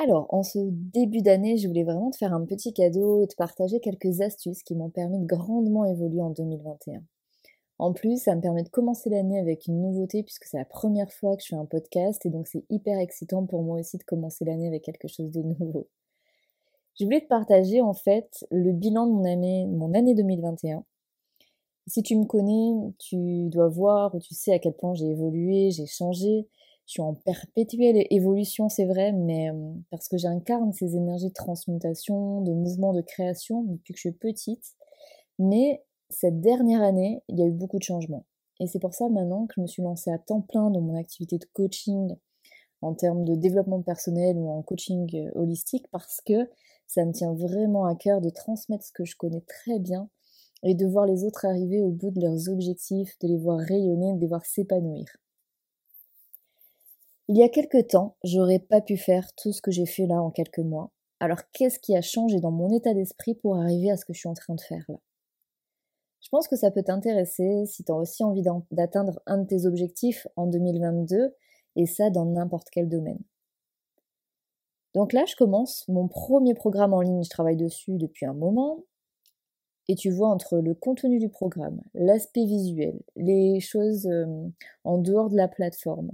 Alors, en ce début d'année, je voulais vraiment te faire un petit cadeau et te partager quelques astuces qui m'ont permis de grandement évoluer en 2021. En plus, ça me permet de commencer l'année avec une nouveauté puisque c'est la première fois que je fais un podcast et donc c'est hyper excitant pour moi aussi de commencer l'année avec quelque chose de nouveau. Je voulais te partager en fait le bilan de mon année, mon année 2021. Si tu me connais, tu dois voir ou tu sais à quel point j'ai évolué, j'ai changé, je suis en perpétuelle évolution, c'est vrai, mais euh, parce que j'incarne ces énergies de transmutation, de mouvement, de création depuis que je suis petite. Mais cette dernière année, il y a eu beaucoup de changements. Et c'est pour ça maintenant que je me suis lancée à temps plein dans mon activité de coaching en termes de développement personnel ou en coaching euh, holistique parce que ça me tient vraiment à cœur de transmettre ce que je connais très bien et de voir les autres arriver au bout de leurs objectifs, de les voir rayonner, de les voir s'épanouir. Il y a quelque temps, j'aurais pas pu faire tout ce que j'ai fait là en quelques mois. Alors qu'est-ce qui a changé dans mon état d'esprit pour arriver à ce que je suis en train de faire là? Je pense que ça peut t'intéresser si tu as aussi envie d'atteindre un de tes objectifs en 2022 et ça dans n'importe quel domaine. Donc là, je commence mon premier programme en ligne, je travaille dessus depuis un moment. Et tu vois entre le contenu du programme, l'aspect visuel, les choses euh, en dehors de la plateforme,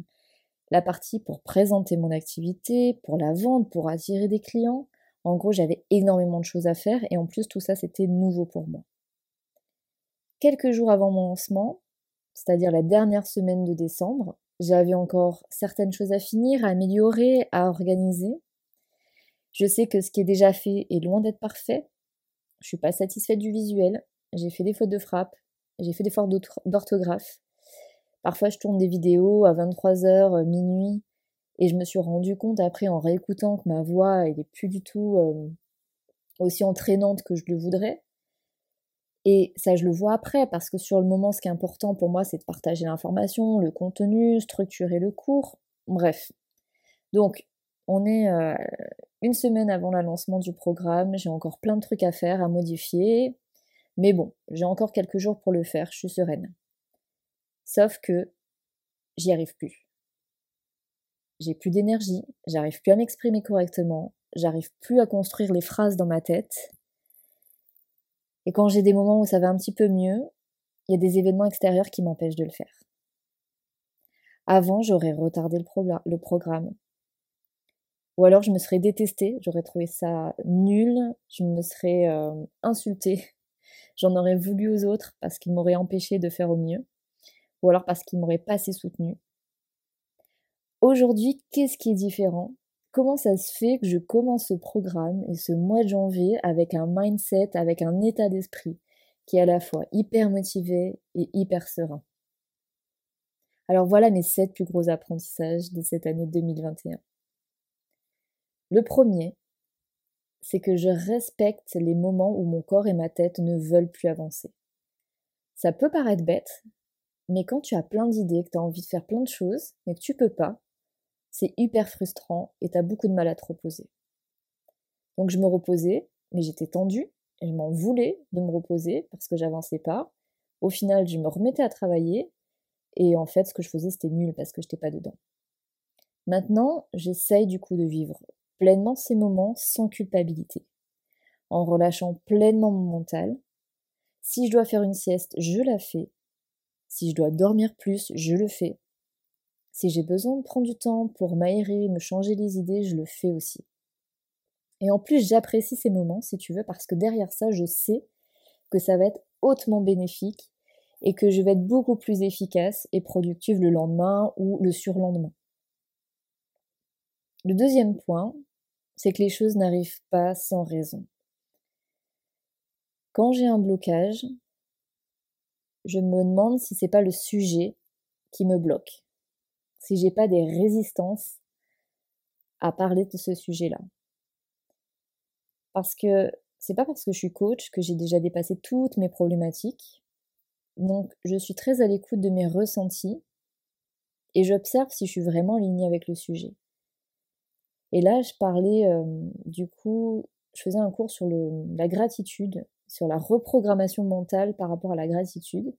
la partie pour présenter mon activité, pour la vendre, pour attirer des clients. En gros, j'avais énormément de choses à faire et en plus tout ça c'était nouveau pour moi. Quelques jours avant mon lancement, c'est-à-dire la dernière semaine de décembre, j'avais encore certaines choses à finir, à améliorer, à organiser. Je sais que ce qui est déjà fait est loin d'être parfait. Je suis pas satisfaite du visuel. J'ai fait des fautes de frappe. J'ai fait des fautes d'orthographe. Parfois, je tourne des vidéos à 23h, euh, minuit, et je me suis rendu compte après en réécoutant que ma voix, elle plus du tout euh, aussi entraînante que je le voudrais. Et ça, je le vois après, parce que sur le moment, ce qui est important pour moi, c'est de partager l'information, le contenu, structurer le cours, bref. Donc, on est euh, une semaine avant le lancement du programme, j'ai encore plein de trucs à faire, à modifier, mais bon, j'ai encore quelques jours pour le faire, je suis sereine. Sauf que j'y arrive plus. J'ai plus d'énergie, j'arrive plus à m'exprimer correctement, j'arrive plus à construire les phrases dans ma tête. Et quand j'ai des moments où ça va un petit peu mieux, il y a des événements extérieurs qui m'empêchent de le faire. Avant, j'aurais retardé le, programme. Ou alors je me serais détestée, j'aurais trouvé ça nul, je me serais euh, insultée, j'en aurais voulu aux autres parce qu'ils m'auraient empêché de faire au mieux ou alors parce qu'il m'aurait pas assez soutenu. Aujourd'hui, qu'est-ce qui est différent? Comment ça se fait que je commence ce programme et ce mois de janvier avec un mindset, avec un état d'esprit qui est à la fois hyper motivé et hyper serein? Alors voilà mes sept plus gros apprentissages de cette année 2021. Le premier, c'est que je respecte les moments où mon corps et ma tête ne veulent plus avancer. Ça peut paraître bête, mais quand tu as plein d'idées, que tu as envie de faire plein de choses, mais que tu peux pas, c'est hyper frustrant et tu as beaucoup de mal à te reposer. Donc je me reposais, mais j'étais tendue et je m'en voulais de me reposer parce que j'avançais pas. Au final, je me remettais à travailler et en fait, ce que je faisais, c'était nul parce que je n'étais pas dedans. Maintenant, j'essaye du coup de vivre pleinement ces moments sans culpabilité, en relâchant pleinement mon mental. Si je dois faire une sieste, je la fais si je dois dormir plus, je le fais. Si j'ai besoin de prendre du temps pour m'aérer, me changer les idées, je le fais aussi. Et en plus, j'apprécie ces moments, si tu veux, parce que derrière ça, je sais que ça va être hautement bénéfique et que je vais être beaucoup plus efficace et productive le lendemain ou le surlendemain. Le deuxième point, c'est que les choses n'arrivent pas sans raison. Quand j'ai un blocage, je me demande si c'est pas le sujet qui me bloque, si j'ai pas des résistances à parler de ce sujet-là. Parce que c'est pas parce que je suis coach que j'ai déjà dépassé toutes mes problématiques. Donc je suis très à l'écoute de mes ressentis et j'observe si je suis vraiment alignée avec le sujet. Et là, je parlais euh, du coup, je faisais un cours sur la gratitude sur la reprogrammation mentale par rapport à la gratitude.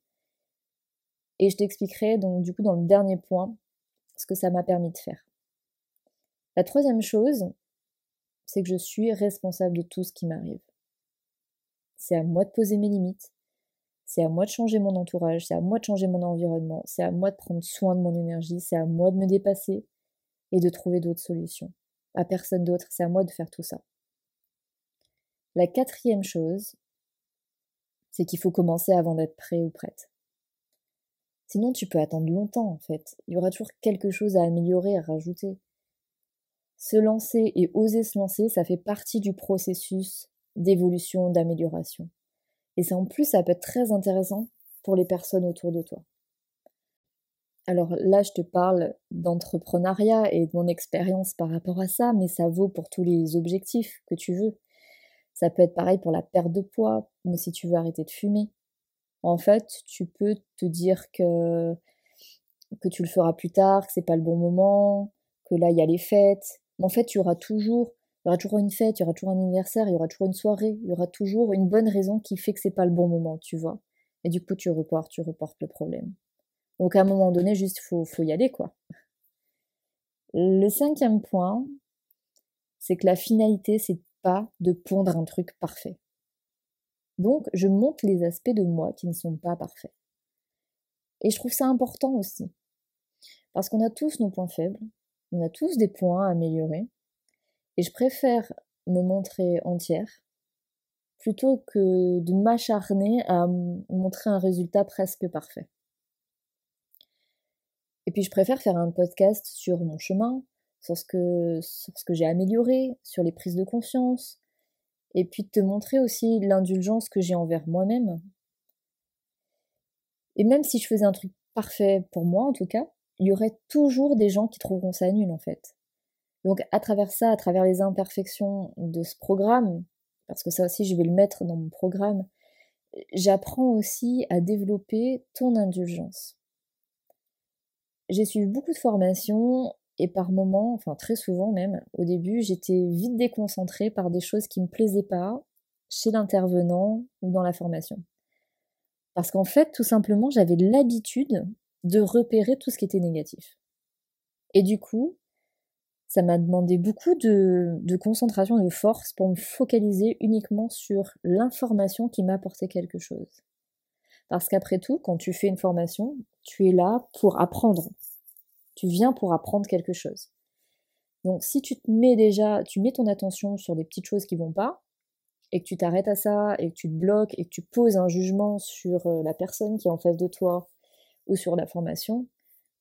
Et je t'expliquerai donc du coup dans le dernier point ce que ça m'a permis de faire. La troisième chose, c'est que je suis responsable de tout ce qui m'arrive. C'est à moi de poser mes limites, c'est à moi de changer mon entourage, c'est à moi de changer mon environnement, c'est à moi de prendre soin de mon énergie, c'est à moi de me dépasser et de trouver d'autres solutions. À personne d'autre, c'est à moi de faire tout ça. La quatrième chose, c'est qu'il faut commencer avant d'être prêt ou prête. Sinon, tu peux attendre longtemps, en fait. Il y aura toujours quelque chose à améliorer, à rajouter. Se lancer et oser se lancer, ça fait partie du processus d'évolution, d'amélioration. Et ça, en plus, ça peut être très intéressant pour les personnes autour de toi. Alors là, je te parle d'entrepreneuriat et de mon expérience par rapport à ça, mais ça vaut pour tous les objectifs que tu veux. Ça peut être pareil pour la perte de poids, ou si tu veux arrêter de fumer. En fait, tu peux te dire que, que tu le feras plus tard, que c'est pas le bon moment, que là il y a les fêtes. Mais en fait, tu auras toujours il y aura toujours une fête, il y aura toujours un anniversaire, il y aura toujours une soirée, il y aura toujours une bonne raison qui fait que c'est pas le bon moment, tu vois. Et du coup, tu reportes, tu reportes le problème. Donc à un moment donné, juste faut, faut y aller, quoi. Le cinquième point, c'est que la finalité, c'est de pondre un truc parfait. Donc, je montre les aspects de moi qui ne sont pas parfaits. Et je trouve ça important aussi. Parce qu'on a tous nos points faibles, on a tous des points à améliorer, et je préfère me montrer entière plutôt que de m'acharner à montrer un résultat presque parfait. Et puis je préfère faire un podcast sur mon chemin, sur ce que, j'ai amélioré, sur les prises de conscience, et puis de te montrer aussi l'indulgence que j'ai envers moi-même. Et même si je faisais un truc parfait pour moi en tout cas, il y aurait toujours des gens qui trouveront ça nul en fait. Donc à travers ça, à travers les imperfections de ce programme, parce que ça aussi je vais le mettre dans mon programme, j'apprends aussi à développer ton indulgence. J'ai suivi beaucoup de formations et par moments, enfin très souvent même, au début, j'étais vite déconcentrée par des choses qui ne me plaisaient pas chez l'intervenant ou dans la formation. Parce qu'en fait, tout simplement, j'avais l'habitude de repérer tout ce qui était négatif. Et du coup, ça m'a demandé beaucoup de, concentration, de force pour me focaliser uniquement sur l'information qui m'apportait quelque chose. Parce qu'après tout, quand tu fais une formation, tu es là pour apprendre. Tu viens pour apprendre quelque chose. Donc si tu te mets déjà, tu mets ton attention sur des petites choses qui vont pas, et que tu t'arrêtes à ça, et que tu te bloques, et que tu poses un jugement sur euh, la personne qui est en face de toi, ou sur la formation,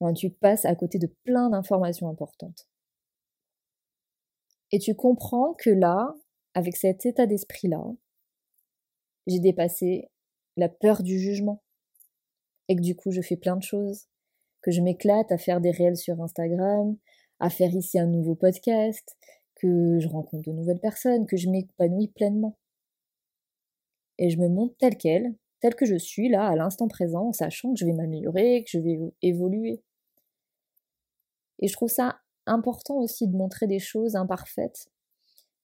ben, tu passes à côté de plein d'informations importantes. Et tu comprends que là, avec cet état d'esprit-là, j'ai dépassé la peur du jugement. Et que du coup, je fais plein de choses. Que je m'éclate à faire des réels sur Instagram, à faire ici un nouveau podcast, que je rencontre de nouvelles personnes, que je m'épanouis pleinement. Et je me montre telle qu'elle, telle que je suis là, à l'instant présent, en sachant que je vais m'améliorer, que je vais évoluer. Et je trouve ça important aussi de montrer des choses imparfaites,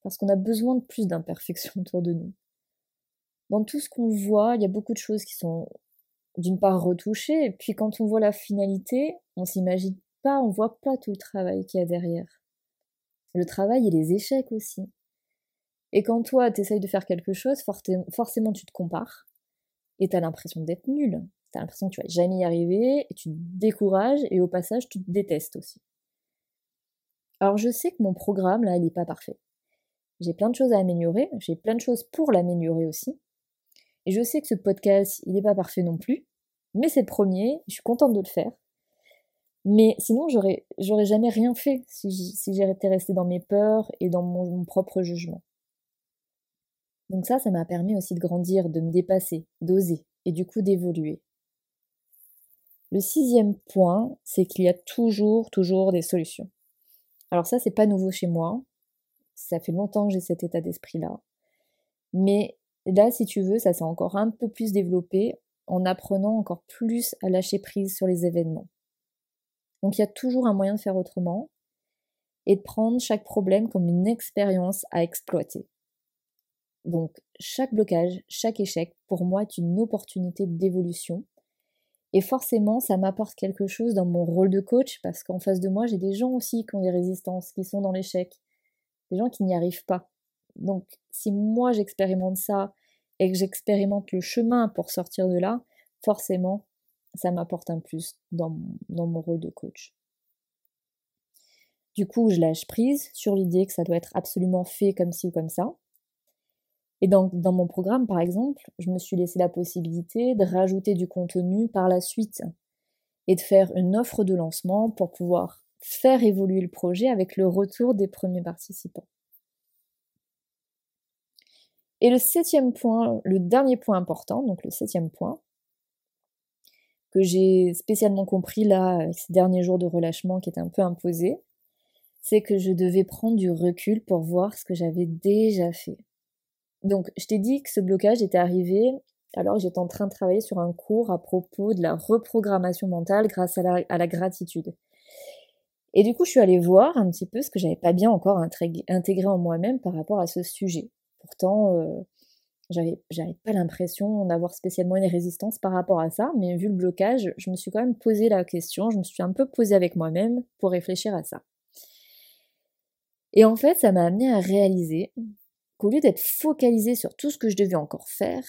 parce qu'on a besoin de plus d'imperfections autour de nous. Dans tout ce qu'on voit, il y a beaucoup de choses qui sont d'une part retouchées, et puis quand on voit la finalité, on s'imagine pas, on voit pas tout le travail qu'il y a derrière. Le travail et les échecs aussi. Et quand toi, tu essayes de faire quelque chose, forcément tu te compares, et tu as l'impression d'être nul. Tu as l'impression que tu vas jamais y arriver, et tu te décourages, et au passage, tu te détestes aussi. Alors je sais que mon programme, là, il n'est pas parfait. J'ai plein de choses à améliorer, j'ai plein de choses pour l'améliorer aussi. Et je sais que ce podcast, il n'est pas parfait non plus, mais c'est le premier, je suis contente de le faire. Mais sinon, j'aurais, jamais rien fait si, si j'étais restée dans mes peurs et dans mon, mon propre jugement. Donc ça, ça m'a permis aussi de grandir, de me dépasser, d'oser, et du coup d'évoluer. Le sixième point, c'est qu'il y a toujours, toujours des solutions. Alors ça, c'est pas nouveau chez moi. Ça fait longtemps que j'ai cet état d'esprit-là. Mais là, si tu veux, ça s'est encore un peu plus développé en apprenant encore plus à lâcher prise sur les événements. Donc il y a toujours un moyen de faire autrement et de prendre chaque problème comme une expérience à exploiter. Donc chaque blocage, chaque échec, pour moi, est une opportunité d'évolution et forcément, ça m'apporte quelque chose dans mon rôle de coach parce qu'en face de moi, j'ai des gens aussi qui ont des résistances, qui sont dans l'échec. des gens qui n'y arrivent pas. Donc si moi j'expérimente ça et que j'expérimente le chemin pour sortir de là, forcément, ça m'apporte un plus dans mon, rôle de coach. Du coup, je lâche prise sur l'idée que ça doit être absolument fait comme ci ou comme ça. Et donc, dans mon programme, par exemple, je me suis laissé la possibilité de rajouter du contenu par la suite et de faire une offre de lancement pour pouvoir faire évoluer le projet avec le retour des premiers participants. Et le septième point, le dernier point important, donc le septième point, que j'ai spécialement compris là, avec ces derniers jours de relâchement qui étaient un peu imposés, c'est que je devais prendre du recul pour voir ce que j'avais déjà fait. Donc, je t'ai dit que ce blocage était arrivé alors j'étais en train de travailler sur un cours à propos de la reprogrammation mentale grâce à la, à la gratitude. Et du coup, je suis allée voir un petit peu ce que j'avais pas bien encore intégré en moi-même par rapport à ce sujet. Pourtant, euh, j'avais, pas l'impression d'avoir spécialement une résistance par rapport à ça, mais vu le blocage, je me suis quand même posé la question, je me suis un peu posée avec moi-même pour réfléchir à ça. Et en fait, ça m'a amené à réaliser qu'au lieu d'être focalisée sur tout ce que je devais encore faire,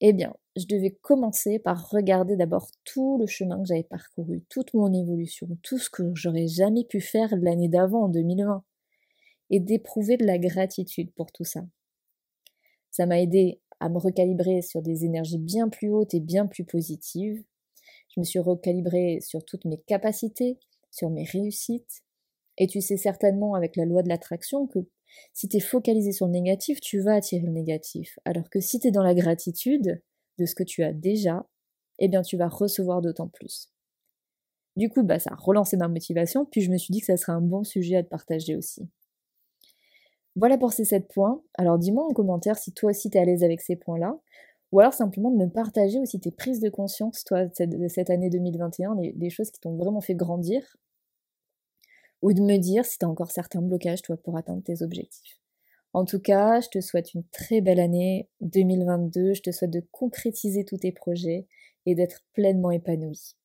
eh bien, je devais commencer par regarder d'abord tout le chemin que j'avais parcouru, toute mon évolution, tout ce que j'aurais jamais pu faire l'année d'avant, en 2020, et d'éprouver de la gratitude pour tout ça. Ça m'a aidé à me recalibrer sur des énergies bien plus hautes et bien plus positives. Je me suis recalibrée sur toutes mes capacités, sur mes réussites. Et tu sais certainement avec la loi de l'attraction que si tu es focalisé sur le négatif, tu vas attirer le négatif. Alors que si tu es dans la gratitude de ce que tu as déjà, eh bien tu vas recevoir d'autant plus. Du coup, bah, ça a relancé ma motivation, puis je me suis dit que ça serait un bon sujet à te partager aussi. Voilà pour ces 7 points. Alors dis-moi en commentaire si toi aussi tu es à l'aise avec ces points-là. Ou alors simplement de me partager aussi tes prises de conscience, toi, de cette année 2021, des choses qui t'ont vraiment fait grandir. Ou de me dire si tu as encore certains blocages, toi, pour atteindre tes objectifs. En tout cas, je te souhaite une très belle année 2022. Je te souhaite de concrétiser tous tes projets et d'être pleinement épanoui.